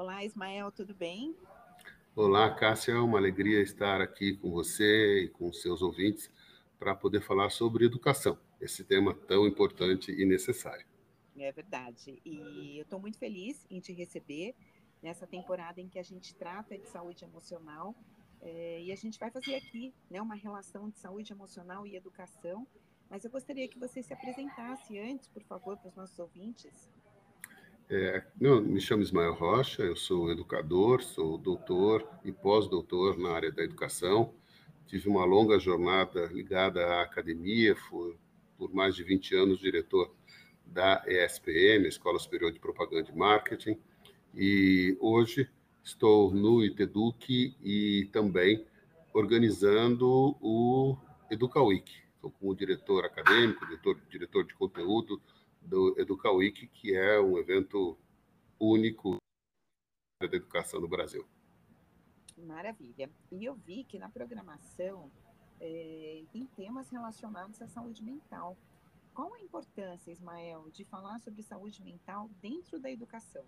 Olá, Ismael, tudo bem? Olá, Cássia, é uma alegria estar aqui com você e com seus ouvintes para poder falar sobre educação, esse tema tão importante e necessário. É verdade. E eu estou muito feliz em te receber nessa temporada em que a gente trata de saúde emocional. É, e a gente vai fazer aqui né, uma relação de saúde emocional e educação. Mas eu gostaria que você se apresentasse antes, por favor, para os nossos ouvintes. É, eu me chamo Ismael Rocha, eu sou educador, sou doutor e pós-doutor na área da educação. Tive uma longa jornada ligada à academia, fui por mais de 20 anos diretor da ESPM, Escola Superior de Propaganda e Marketing, e hoje estou no ITEDUC e também organizando o EducaWeek. Estou como diretor acadêmico, diretor, diretor de conteúdo do EducaWeek, que é um evento único da educação no Brasil. Maravilha. E eu vi que na programação é, tem temas relacionados à saúde mental. Qual a importância, Ismael, de falar sobre saúde mental dentro da educação?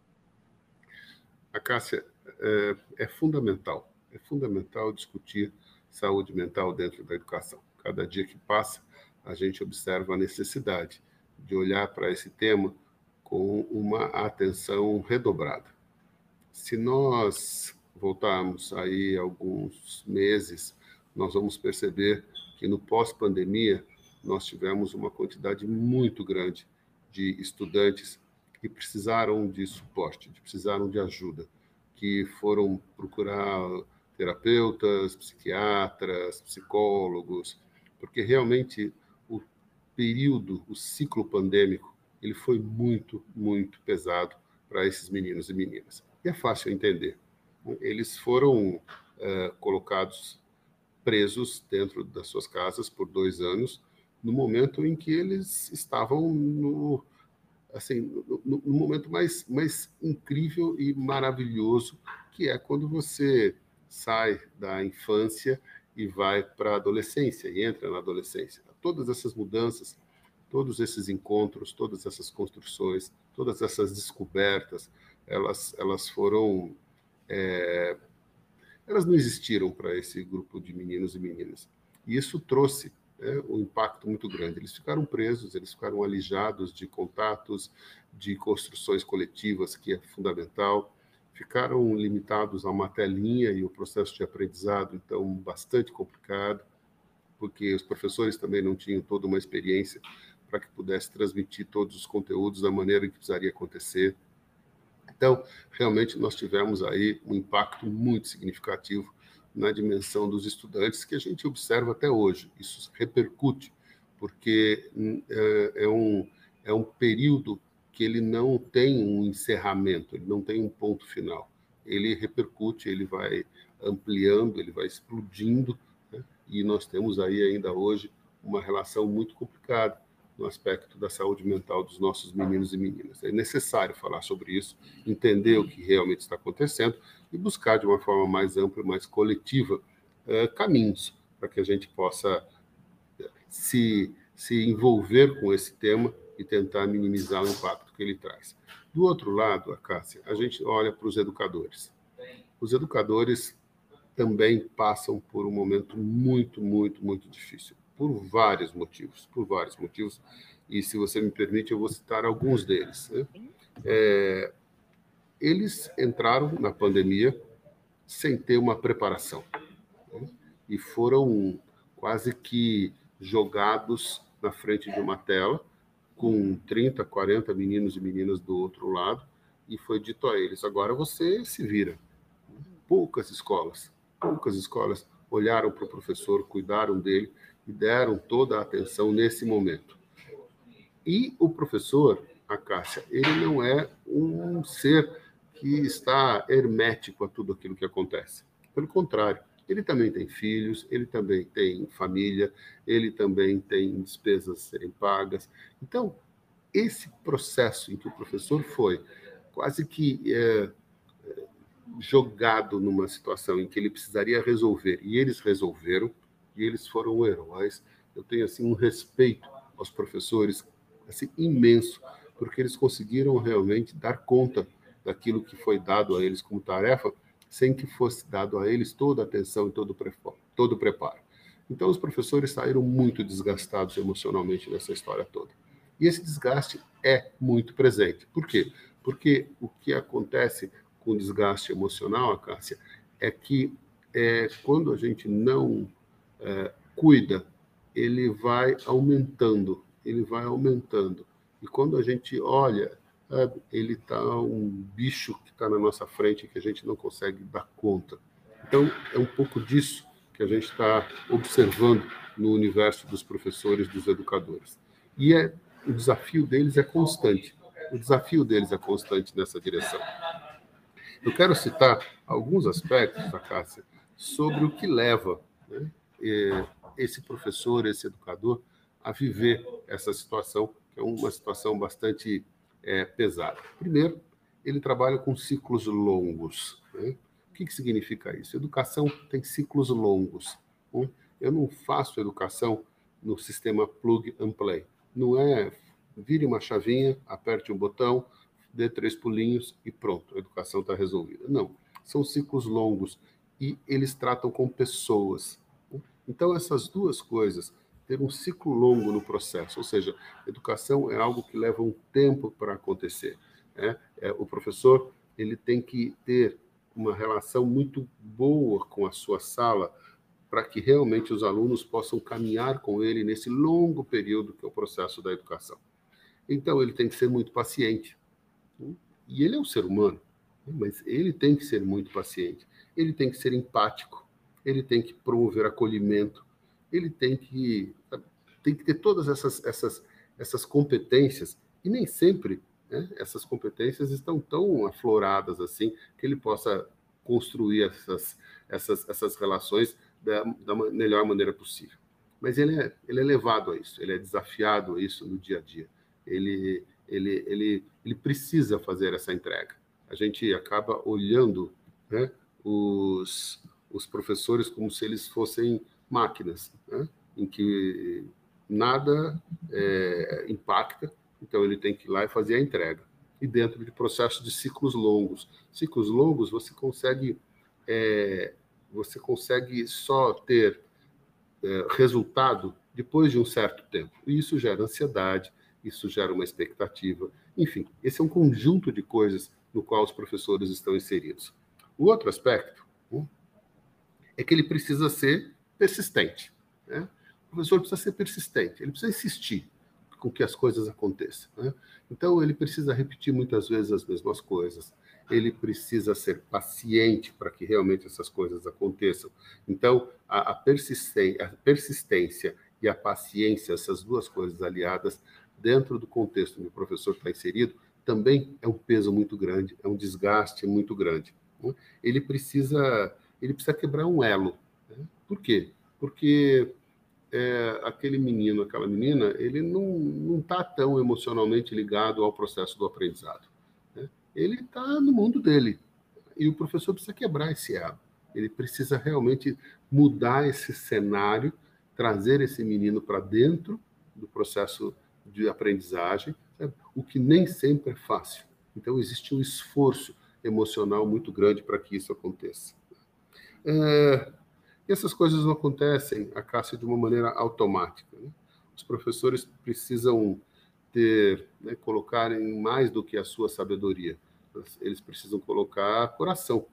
A Cássia, é, é fundamental, é fundamental discutir saúde mental dentro da educação. Cada dia que passa, a gente observa a necessidade de olhar para esse tema com uma atenção redobrada. Se nós voltarmos aí alguns meses, nós vamos perceber que no pós-pandemia nós tivemos uma quantidade muito grande de estudantes que precisaram de suporte, que precisaram de ajuda, que foram procurar terapeutas, psiquiatras, psicólogos, porque realmente período, o ciclo pandêmico, ele foi muito, muito pesado para esses meninos e meninas. E é fácil entender. Eles foram é, colocados presos dentro das suas casas por dois anos, no momento em que eles estavam no, assim, no, no, momento mais, mais incrível e maravilhoso, que é quando você sai da infância e vai para a adolescência e entra na adolescência. Todas essas mudanças, todos esses encontros, todas essas construções, todas essas descobertas, elas, elas foram é, elas não existiram para esse grupo de meninos e meninas. E isso trouxe né, um impacto muito grande. Eles ficaram presos, eles ficaram alijados de contatos, de construções coletivas, que é fundamental, ficaram limitados a uma telinha e o processo de aprendizado, então, bastante complicado, porque os professores também não tinham toda uma experiência para que pudesse transmitir todos os conteúdos da maneira que precisaria acontecer. Então, realmente, nós tivemos aí um impacto muito significativo na dimensão dos estudantes que a gente observa até hoje. Isso repercute, porque hum, é, é um, é um período que ele não tem um encerramento, ele não tem um ponto final. Ele repercute, ele vai ampliando, ele vai explodindo? E nós temos aí ainda hoje uma relação muito complicada no aspecto da saúde mental dos nossos meninos e meninas. É necessário falar sobre isso, entender o que realmente está acontecendo e buscar de uma forma mais ampla, mais coletiva, eh, caminhos para que a gente possa eh, se, se envolver com esse tema e tentar minimizar o impacto que ele traz. Do outro lado, a Cássia, a gente olha para os educadores. Os educadores também passam por um momento muito, muito, muito difícil por vários motivos, por vários motivos, e se você me permite, eu vou citar alguns deles. Né? É, eles entraram na pandemia sem ter uma preparação né? e foram quase que jogados na frente de uma tela com 30, 40 meninos e meninas do outro lado e foi dito a eles: agora você se vira. Poucas escolas, poucas escolas olharam para o professor, cuidaram dele e deram toda a atenção nesse momento. E o professor, a Cássia, ele não é um ser que está hermético a tudo aquilo que acontece. Pelo contrário, ele também tem filhos, ele também tem família, ele também tem despesas a serem pagas. Então, esse processo em que o professor foi quase que é, jogado numa situação em que ele precisaria resolver, e eles resolveram, e eles foram heróis. Eu tenho assim um respeito aos professores assim imenso, porque eles conseguiram realmente dar conta daquilo que foi dado a eles como tarefa, sem que fosse dado a eles toda a atenção e todo todo o preparo. Então, os professores saíram muito desgastados emocionalmente nessa história toda. E esse desgaste é muito presente. Por quê? Porque o que acontece com desgaste emocional, Cássia, é que é, quando a gente não é, cuida, ele vai aumentando, ele vai aumentando. E quando a gente olha, sabe, ele está um bicho que está na nossa frente que a gente não consegue dar conta. Então, é um pouco disso que a gente está observando no universo dos professores, dos educadores. E é, o desafio deles é constante. O desafio deles é constante nessa direção. Eu quero citar alguns aspectos, Cássia, sobre o que leva né, esse professor, esse educador, a viver essa situação, que é uma situação bastante é, pesada. Primeiro, ele trabalha com ciclos longos. Né? O que, que significa isso? Educação tem ciclos longos. Né? Eu não faço educação no sistema plug and play. Não é vire uma chavinha, aperte um botão, dê três pulinhos e pronto, a educação está resolvida. Não, são ciclos longos e eles tratam com pessoas. Então, essas duas coisas, ter um ciclo longo no processo, ou seja, educação é algo que leva um tempo para acontecer. Né? É, o professor ele tem que ter uma relação muito boa com a sua sala para que realmente os alunos possam caminhar com ele nesse longo período que é o processo da educação. Então, ele tem que ser muito paciente. E ele é um ser humano, mas ele tem que ser muito paciente. Ele tem que ser empático. Ele tem que promover acolhimento. Ele tem que, tem que ter todas essas, essas, essas competências. E nem sempre né, essas competências estão tão afloradas assim que ele possa construir essas, essas, essas relações da, da melhor maneira possível. Mas ele é, ele é levado a isso, ele é desafiado a isso no dia a dia. Ele, ele, ele, ele precisa fazer essa entrega. A gente acaba olhando né, os, os professores como se eles fossem máquinas, né, em que nada é, impacta, então ele tem que ir lá e fazer a entrega. E dentro de processos de ciclos longos. Ciclos longos você consegue é, você consegue só ter é, resultado depois de um certo tempo. E isso gera ansiedade, isso gera uma expectativa. Enfim, esse é um conjunto de coisas no qual os professores estão inseridos. O outro aspecto né, é que ele precisa ser persistente. Né? O professor precisa ser persistente, ele precisa insistir com que as coisas aconteçam. Né? Então, ele precisa repetir muitas vezes as mesmas coisas, ele precisa ser paciente para que realmente essas coisas aconteçam. Então, a, a, persistência, a persistência e a paciência, essas duas coisas aliadas, dentro do contexto onde o professor está inserido, também é um peso muito grande, é um desgaste muito grande. Né? Ele precisa, ele precisa quebrar um elo. Né? Por quê? Porque é, aquele menino, aquela menina, ele não está tão emocionalmente ligado ao processo do aprendizado. Né? Ele está no mundo dele. E o professor precisa quebrar esse elo. Ele precisa realmente mudar esse cenário, trazer esse menino para dentro do processo de aprendizagem, o que nem sempre é fácil. Então, existe um esforço emocional muito grande para que isso aconteça. É, essas coisas não acontecem, a Cássia, de uma maneira automática. Né? Os professores precisam ter, né, colocarem mais do que a sua sabedoria. Eles precisam colocar coração.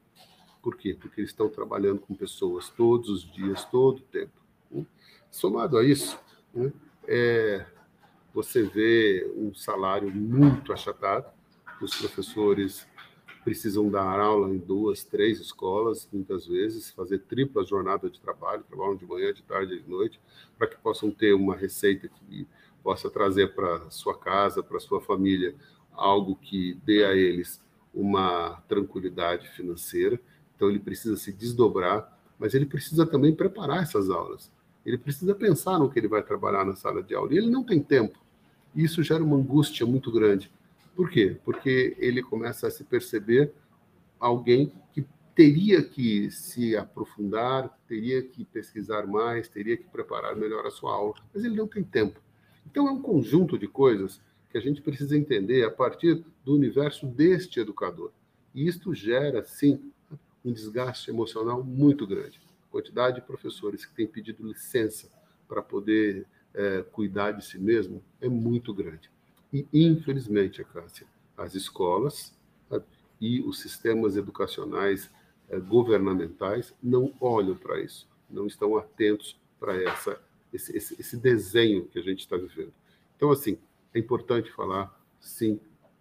Por quê? Porque eles estão trabalhando com pessoas todos os dias, todo o tempo. Né? Somado a isso, né, é, você vê um salário muito achatado, os professores precisam dar aula em duas, três escolas, muitas vezes, fazer tripla jornada de trabalho, trabalham de manhã, de tarde e de noite, para que possam ter uma receita que possa trazer para sua casa, para sua família, algo que dê a eles uma tranquilidade financeira. Então, ele precisa se desdobrar, mas ele precisa também preparar essas aulas. Ele precisa pensar no que ele vai trabalhar na sala de aula. E ele não tem tempo. Isso gera uma angústia muito grande. Por quê? Porque ele começa a se perceber alguém que teria que se aprofundar, teria que pesquisar mais, teria que preparar melhor a sua aula, mas ele não tem tempo. Então é um conjunto de coisas que a gente precisa entender a partir do universo deste educador. E isto gera, sim, um desgaste emocional muito grande. A quantidade de professores que têm pedido licença para poder é, cuidar de si mesmo é muito grande. E, infelizmente, Cássia, as escolas sabe, e os sistemas educacionais é, governamentais não olham para isso, não estão atentos para essa esse, esse, esse, desenho que a gente está vivendo. Então, assim, é importante falar, sim,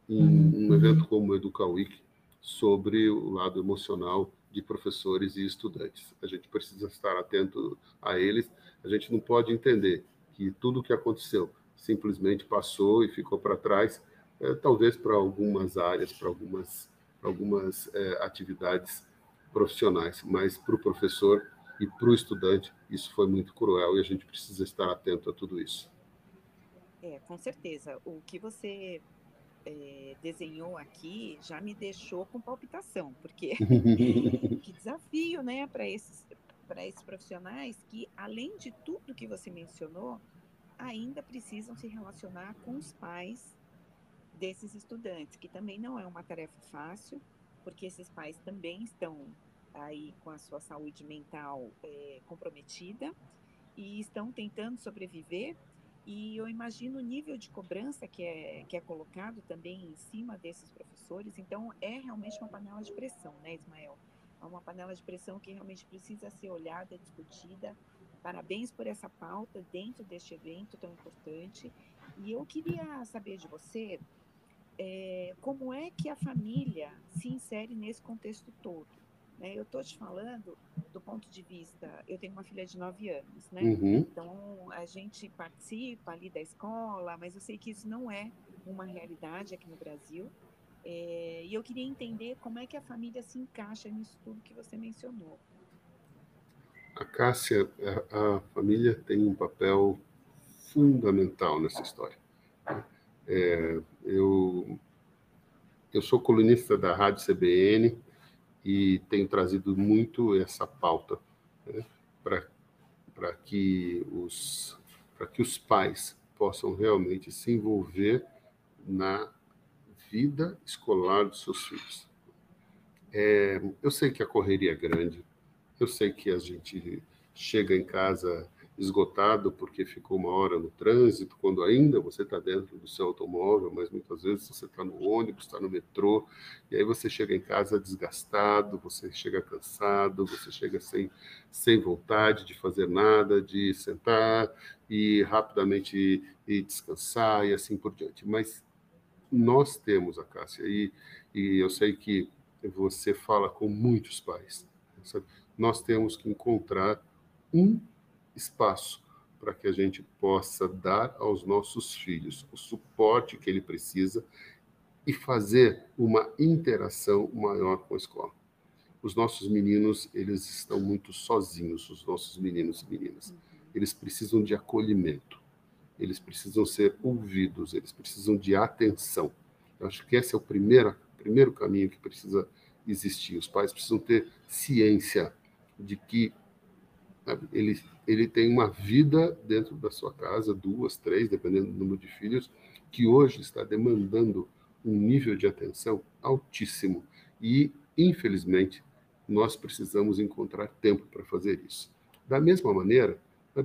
em um evento como o Educa Week, sobre o lado emocional de professores e estudantes. A gente precisa estar atento a eles. A gente não pode entender que tudo o que aconteceu simplesmente passou e ficou para trás, é, talvez para algumas áreas, para algumas, algumas é, atividades profissionais, mas para o professor e para o estudante isso foi muito cruel e a gente precisa estar atento a tudo isso. É, com certeza. O que você é, desenhou aqui já me deixou com palpitação, porque que desafio, né, para esses para esses profissionais que, além de tudo que você mencionou, ainda precisam se relacionar com os pais desses estudantes, que também não é uma tarefa fácil, porque esses pais também estão aí com a sua saúde mental é, comprometida e estão tentando sobreviver e eu imagino o nível de cobrança que é, que é colocado também em cima desses professores. Então, é realmente uma panela de pressão, né, Ismael? É uma panela de pressão que realmente precisa ser olhada, discutida. Parabéns por essa pauta dentro deste evento tão importante. E eu queria saber de você é, como é que a família se insere nesse contexto todo. Né? Eu estou te falando do ponto de vista, eu tenho uma filha de 9 anos, né? Uhum. Então a gente participa ali da escola, mas eu sei que isso não é uma realidade aqui no Brasil. É, e eu queria entender como é que a família se encaixa nisso tudo que você mencionou. A Cássia, a, a família tem um papel fundamental nessa história. É, eu, eu sou colunista da Rádio CBN, e tenho trazido muito essa pauta né, para que os que os pais possam realmente se envolver na vida escolar dos seus filhos. É, eu sei que a correria é grande, eu sei que a gente chega em casa esgotado porque ficou uma hora no trânsito, quando ainda você está dentro do seu automóvel, mas muitas vezes você está no ônibus, está no metrô, e aí você chega em casa desgastado, você chega cansado, você chega sem, sem vontade de fazer nada, de sentar e rapidamente e descansar e assim por diante. Mas nós temos a Cássia, e, e eu sei que você fala com muitos pais, sabe? nós temos que encontrar um espaço para que a gente possa dar aos nossos filhos o suporte que ele precisa e fazer uma interação maior com a escola. Os nossos meninos, eles estão muito sozinhos, os nossos meninos e meninas. Eles precisam de acolhimento. Eles precisam ser ouvidos, eles precisam de atenção. Eu acho que esse é o primeiro, primeiro caminho que precisa existir. Os pais precisam ter ciência de que ele, ele tem uma vida dentro da sua casa, duas, três, dependendo do número de filhos, que hoje está demandando um nível de atenção altíssimo. E, infelizmente, nós precisamos encontrar tempo para fazer isso. Da mesma maneira,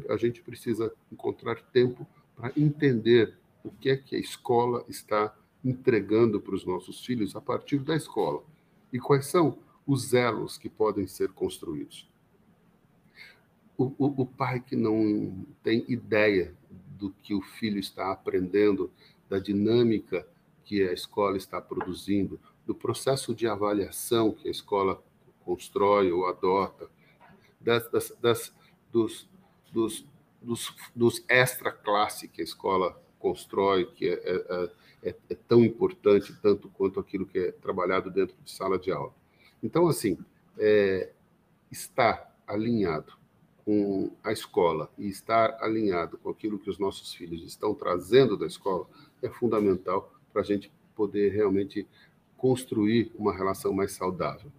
a gente precisa encontrar tempo para entender o que é que a escola está entregando para os nossos filhos a partir da escola e quais são os elos que podem ser construídos. O, o, o pai que não tem ideia do que o filho está aprendendo, da dinâmica que a escola está produzindo, do processo de avaliação que a escola constrói ou adota, das, das, das dos, dos, dos, dos extra-classe que a escola constrói, que é, é, é, é, tão importante tanto quanto aquilo que é trabalhado dentro de sala de aula. Então, assim, é, está alinhado com a escola e estar alinhado com aquilo que os nossos filhos estão trazendo da escola é fundamental para a gente poder realmente construir uma relação mais saudável.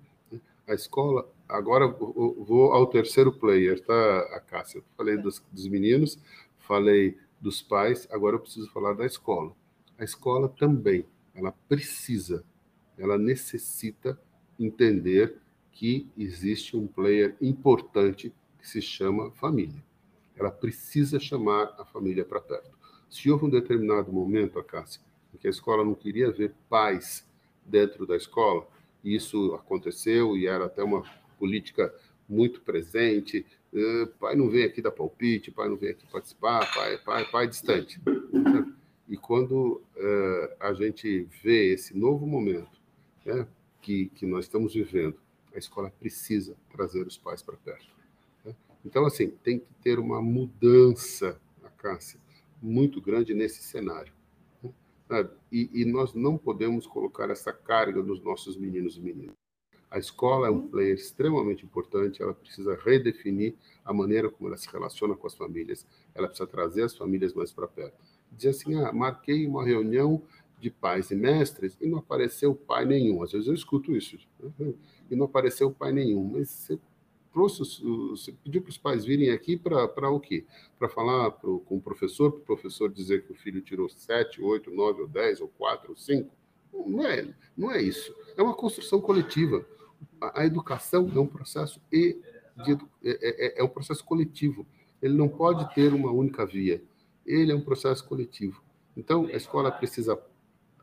A escola, agora vou ao terceiro player, tá, a Cássia? Eu falei dos, dos meninos, falei dos pais, agora eu preciso falar da escola. A escola também, ela precisa ela necessita entender que existe um player importante que se chama família. Ela precisa chamar a família para perto. Se houve um determinado momento, Acácia, em que a escola não queria ver pais dentro da escola, e isso aconteceu e era até uma política muito presente, uh, pai não vem aqui dar palpite, pai não vem aqui participar, pai, pai, pai distante. E quando uh, a gente vê esse novo momento né, que, que nós estamos vivendo, a escola precisa trazer os pais para perto. Né? Então, assim, tem que ter uma mudança, a Cássia, muito grande nesse cenário. Né? E, e nós não podemos colocar essa carga nos nossos meninos e meninas. A escola é um player extremamente importante, ela precisa redefinir a maneira como ela se relaciona com as famílias, ela precisa trazer as famílias mais para perto. Dizer assim, ah, marquei uma reunião de pais e mestres e não apareceu pai nenhum. Às vezes eu escuto isso. Né? E não apareceu pai nenhum. Mas você, trouxe, você pediu para os pais virem aqui para o quê? Para falar pro, com o professor, para o professor dizer que o filho tirou 7, 8, 9, ou 10, ou 4, ou 5? Não é, não é isso. É uma construção coletiva a, educação é um processo e de, é, é, é um processo coletivo. Ele não pode ter uma única via. Ele é um processo coletivo. Então, a escola precisa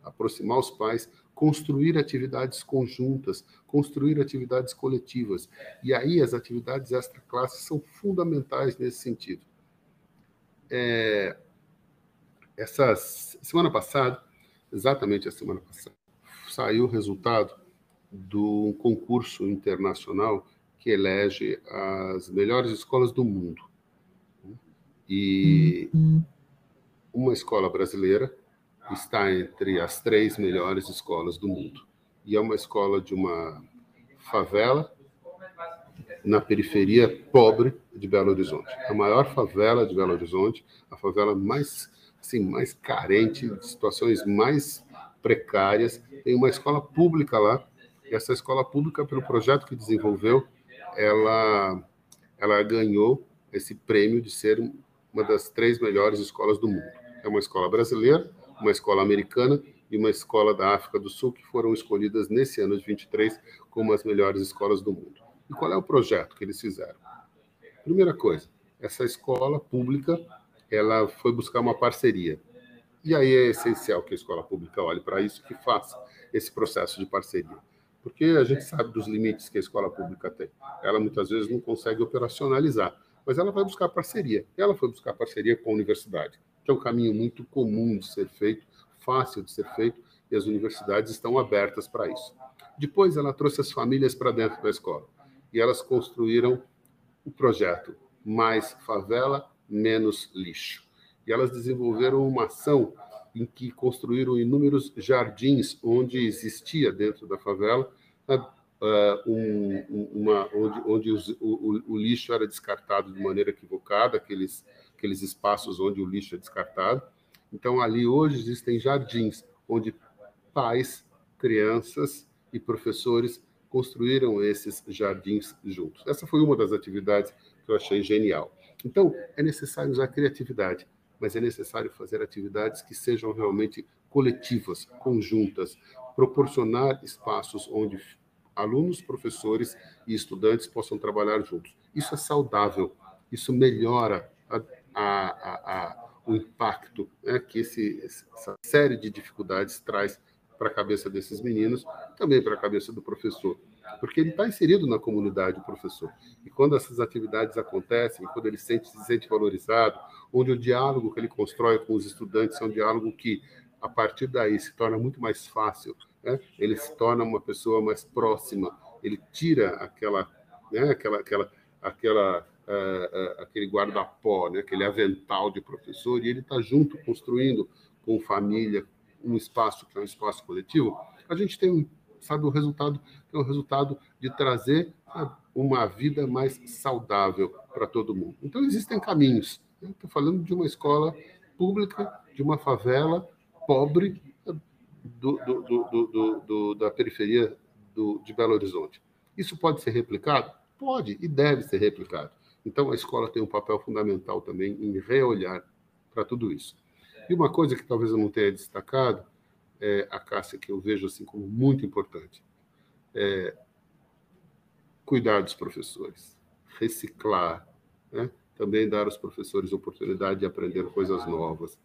aproximar os pais, construir atividades conjuntas, construir atividades coletivas. E aí as atividades extra-classe são fundamentais nesse sentido. É, essa semana passada, exatamente a semana passada, saiu o resultado do concurso internacional que elege as melhores escolas do mundo. E uma escola brasileira está entre as três melhores escolas do mundo. E é uma escola de uma favela na periferia pobre de Belo Horizonte. A maior favela de Belo Horizonte, a favela mais assim, mais carente, de situações mais precárias. Tem uma escola pública lá essa escola pública, pelo projeto que desenvolveu, ela, ela ganhou esse prêmio de ser uma das três melhores escolas do mundo. É uma escola brasileira, uma escola americana e uma escola da África do Sul que foram escolhidas nesse ano de 23 como as melhores escolas do mundo. E qual é o projeto que eles fizeram? Primeira coisa, essa escola pública, ela foi buscar uma parceria. E aí é essencial que a escola pública olhe para isso, que faça esse processo de parceria porque a gente sabe dos limites que a escola pública tem. Ela muitas vezes não consegue operacionalizar, mas ela vai buscar parceria. Ela foi buscar parceria com a universidade, que é um caminho muito comum de ser feito, fácil de ser feito, e as universidades estão abertas para isso. Depois ela trouxe as famílias para dentro da escola e elas construíram o projeto Mais Favela, Menos Lixo. E elas desenvolveram uma ação em que construíram inúmeros jardins onde existia dentro da favela um, uma, onde, onde os, o, o, lixo era descartado de maneira equivocada, aqueles, aqueles espaços onde o lixo é descartado. Então, ali hoje existem jardins onde pais, crianças e professores construíram esses jardins juntos. Essa foi uma das atividades que eu achei genial. Então, é necessário usar criatividade mas é necessário fazer atividades que sejam realmente coletivas, conjuntas, proporcionar espaços onde alunos, professores e estudantes possam trabalhar juntos. Isso é saudável, isso melhora a, a, a, o impacto né, que esse, essa série de dificuldades traz para a cabeça desses meninos, também para a cabeça do professor porque ele está inserido na comunidade, o professor. E quando essas atividades acontecem, quando ele sente, se sente valorizado, onde o diálogo que ele constrói com os estudantes é um diálogo que, a partir daí, se torna muito mais fácil, né? ele se torna uma pessoa mais próxima, ele tira aquela, né, aquela, aquela, aquela uh, uh, aquele guarda-pó, né, aquele avental de professor, e ele está junto, construindo com família um espaço que é um espaço coletivo, a gente tem sabe, o resultado é o resultado de trazer uma vida mais saudável para todo mundo. Então, existem caminhos. Estou falando de uma escola pública, de uma favela pobre do, do, do, da periferia de Belo Horizonte. Isso pode ser replicado? Pode e deve ser replicado. Então, a escola tem um papel fundamental também em reolhar para tudo isso. E uma coisa que talvez eu não tenha destacado é, a Cássia, que eu vejo assim como muito importante. É, cuidar dos professores, reciclar, né? Também dar aos professores oportunidade de aprender coisas novas,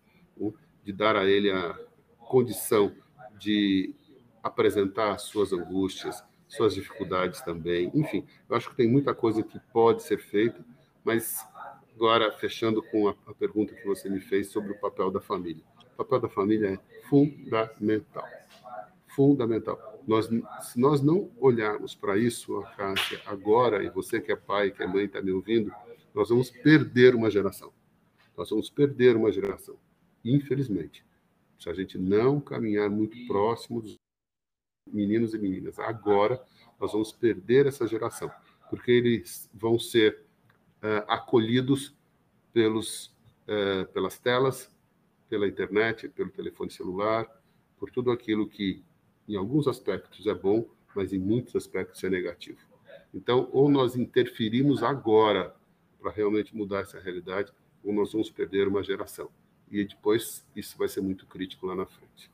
de dar a ele a condição de apresentar suas angústias, suas dificuldades também. Enfim, eu acho que tem muita coisa que pode ser feita, mas agora fechando com a, a pergunta que você me fez sobre o papel da família. O papel da família é fundamental. Fundamental. Nós, se nós não olharmos para isso, Cássia, agora, e você que é pai, que é mãe, está me ouvindo, nós vamos perder uma geração. Nós vamos perder uma geração. Infelizmente. Se a gente não caminhar muito próximo dos meninos e meninas agora, nós vamos perder essa geração. Porque eles vão ser uh, acolhidos pelos, uh, pelas telas, pela internet, pelo telefone celular, por tudo aquilo que, em alguns aspectos, é bom, mas em muitos aspectos é negativo. Então, ou nós interferimos agora para realmente mudar essa realidade, ou nós vamos perder uma geração. E depois isso vai ser muito crítico lá na frente.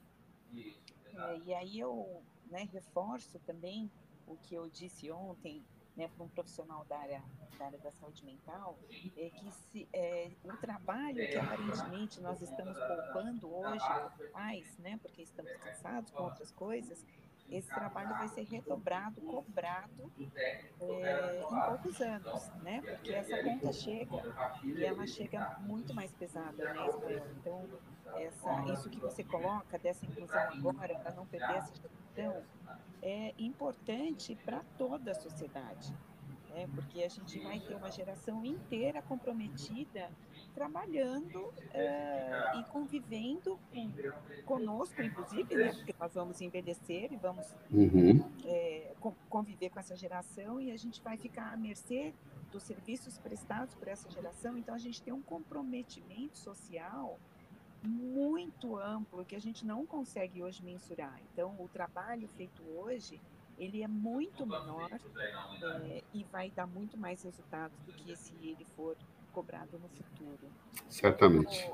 É, e aí eu né, reforço também o que eu disse ontem né, para um profissional da área, da área da saúde mental, é que se, é, o trabalho que aparentemente nós estamos poupando hoje, pais, né, porque estamos cansados com outras coisas, esse trabalho vai ser redobrado, cobrado é, em poucos anos, né? Porque essa conta chega e ela chega muito mais pesada, né? Então, essa, isso que você coloca dessa inclusão agora, para não perder essa gestão, é importante para toda a sociedade, né? porque a gente vai ter uma geração inteira comprometida trabalhando é, e convivendo com, conosco, inclusive, né? porque nós vamos envelhecer e vamos uhum. é, conviver com essa geração e a gente vai ficar à mercê dos serviços prestados por essa geração. Então, a gente tem um comprometimento social muito amplo que a gente não consegue hoje mensurar. Então, o trabalho feito hoje, ele é muito menor é, e vai dar muito mais resultados do que se ele for cobrado no futuro. Certamente.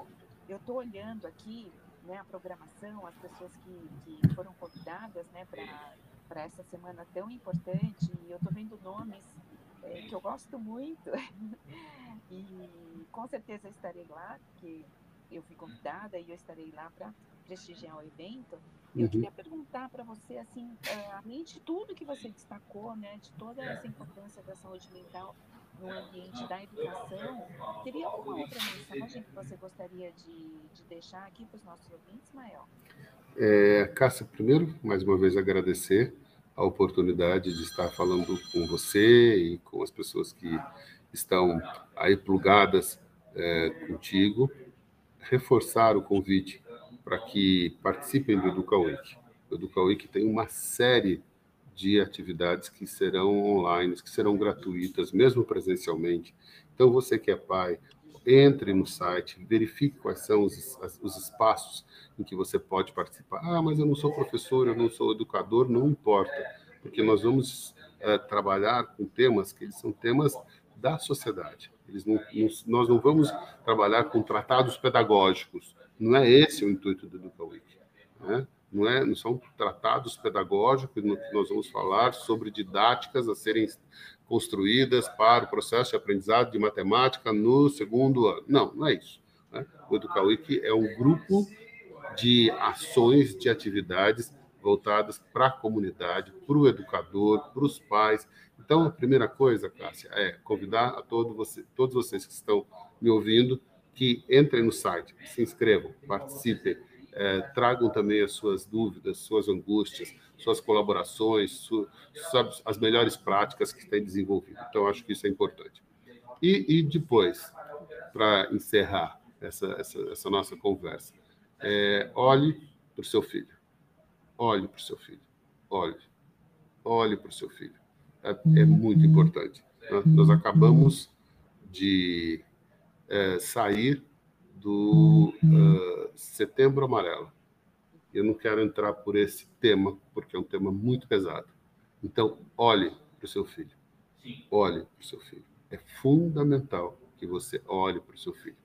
Eu estou olhando aqui né, a programação, as pessoas que, que foram convidadas né, para essa semana tão importante, e eu estou vendo nomes é, que eu gosto muito, e com certeza estarei lá, porque eu fui convidada e eu estarei lá para prestigiar o evento. Eu uhum. queria perguntar para você, assim, é, além de tudo que você destacou, né, de toda essa importância da saúde mental no ambiente da educação, teria alguma outra mensagem que você gostaria de, de deixar aqui para os nossos ouvintes, Mael? É, Cássia, primeiro, mais uma vez agradecer a oportunidade de estar falando com você e com as pessoas que estão aí plugadas é, contigo reforçar o convite para que participem do Educa. O Educa tem uma série de atividades que serão online, que serão gratuitas, mesmo presencialmente. Então, você que é pai, entre no site, verifique quais são os, os espaços em que você pode participar. Ah, mas eu não sou professor, eu não sou educador, não importa, porque nós vamos é, trabalhar com temas que eles são temas da sociedade. Eles não, nós não vamos trabalhar com tratados pedagógicos. Não é esse o intuito do Educa Week. Né? Não, é, são tratados pedagógicos, nós vamos falar sobre didáticas a serem construídas para o processo de aprendizado de matemática no segundo ano. Não, não é isso. Né? O Educa Week é um grupo de ações, de atividades voltadas para a comunidade, para o educador, para os pais, então, a primeira coisa, Cássia, é convidar a todo você, todos vocês que estão me ouvindo que entrem no site, se inscrevam, participem, é, tragam também as suas dúvidas, suas angústias, suas colaborações, su, as melhores práticas que têm desenvolvido. Então, acho que isso é importante. E, e depois, para encerrar essa, essa, essa, nossa conversa, é, olhe para o seu filho. Olhe para o seu filho. Olhe. Olhe para o seu filho é, é muito importante. Né? Nós acabamos de é, sair do uh, Setembro Amarelo. Eu não quero entrar por esse tema, porque é um tema muito pesado. Então, olhe para o seu filho. Olhe para o seu filho. É fundamental que você olhe para o seu filho.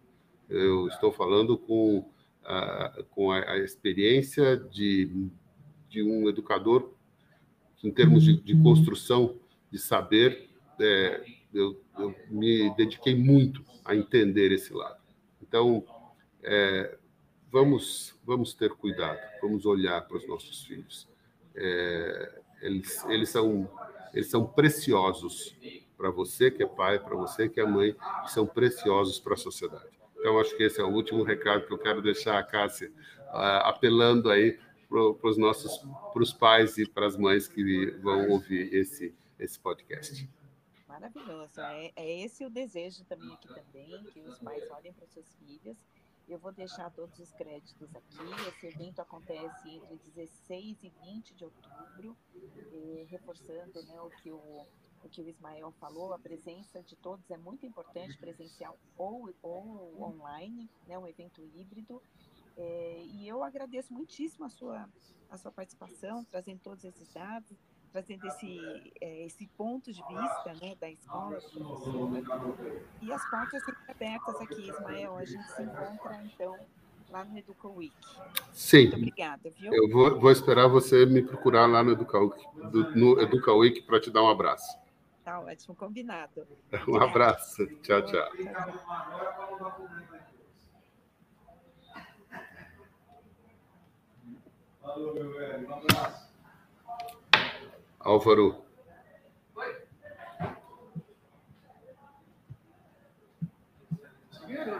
Eu estou falando com uh, com a, a, experiência de, de um educador em termos de, de construção de saber, é, eu, eu, me dediquei muito a entender esse lado. Então, é, vamos, vamos ter cuidado, vamos olhar para os nossos filhos. É, eles, eles, são, eles são preciosos para você que é pai, para você que é mãe, são preciosos para a sociedade. Então, acho que esse é o último recado que eu quero deixar a Cássia, apelando aí para os nossos para os pais e para as mães que vão ouvir esse, esse podcast. Maravilhoso. É, é esse o desejo também aqui também, que os pais olhem para suas filhas. Eu vou deixar todos os créditos aqui. Esse evento acontece entre 16 e 20 de outubro, eh, reforçando né, o, que o, o que o Ismael falou, a presença de todos é muito importante, presencial ou, ou online, né, um evento híbrido. É, e eu agradeço muitíssimo a sua, a sua participação, trazendo todos esses dados, trazendo esse, é, esse ponto de vista né, da escola, E as portas sempre abertas aqui, Ismael. A gente se encontra, então, lá no Educa Week. Sim. Muito obrigada, viu? Eu vou, vou esperar você me procurar lá no Educa Week, no Educa Week para te dar um abraço. Tá ótimo, combinado. Um abraço. Tchau, tchau. Valeu, meu velho. Um abraço. Álvaro,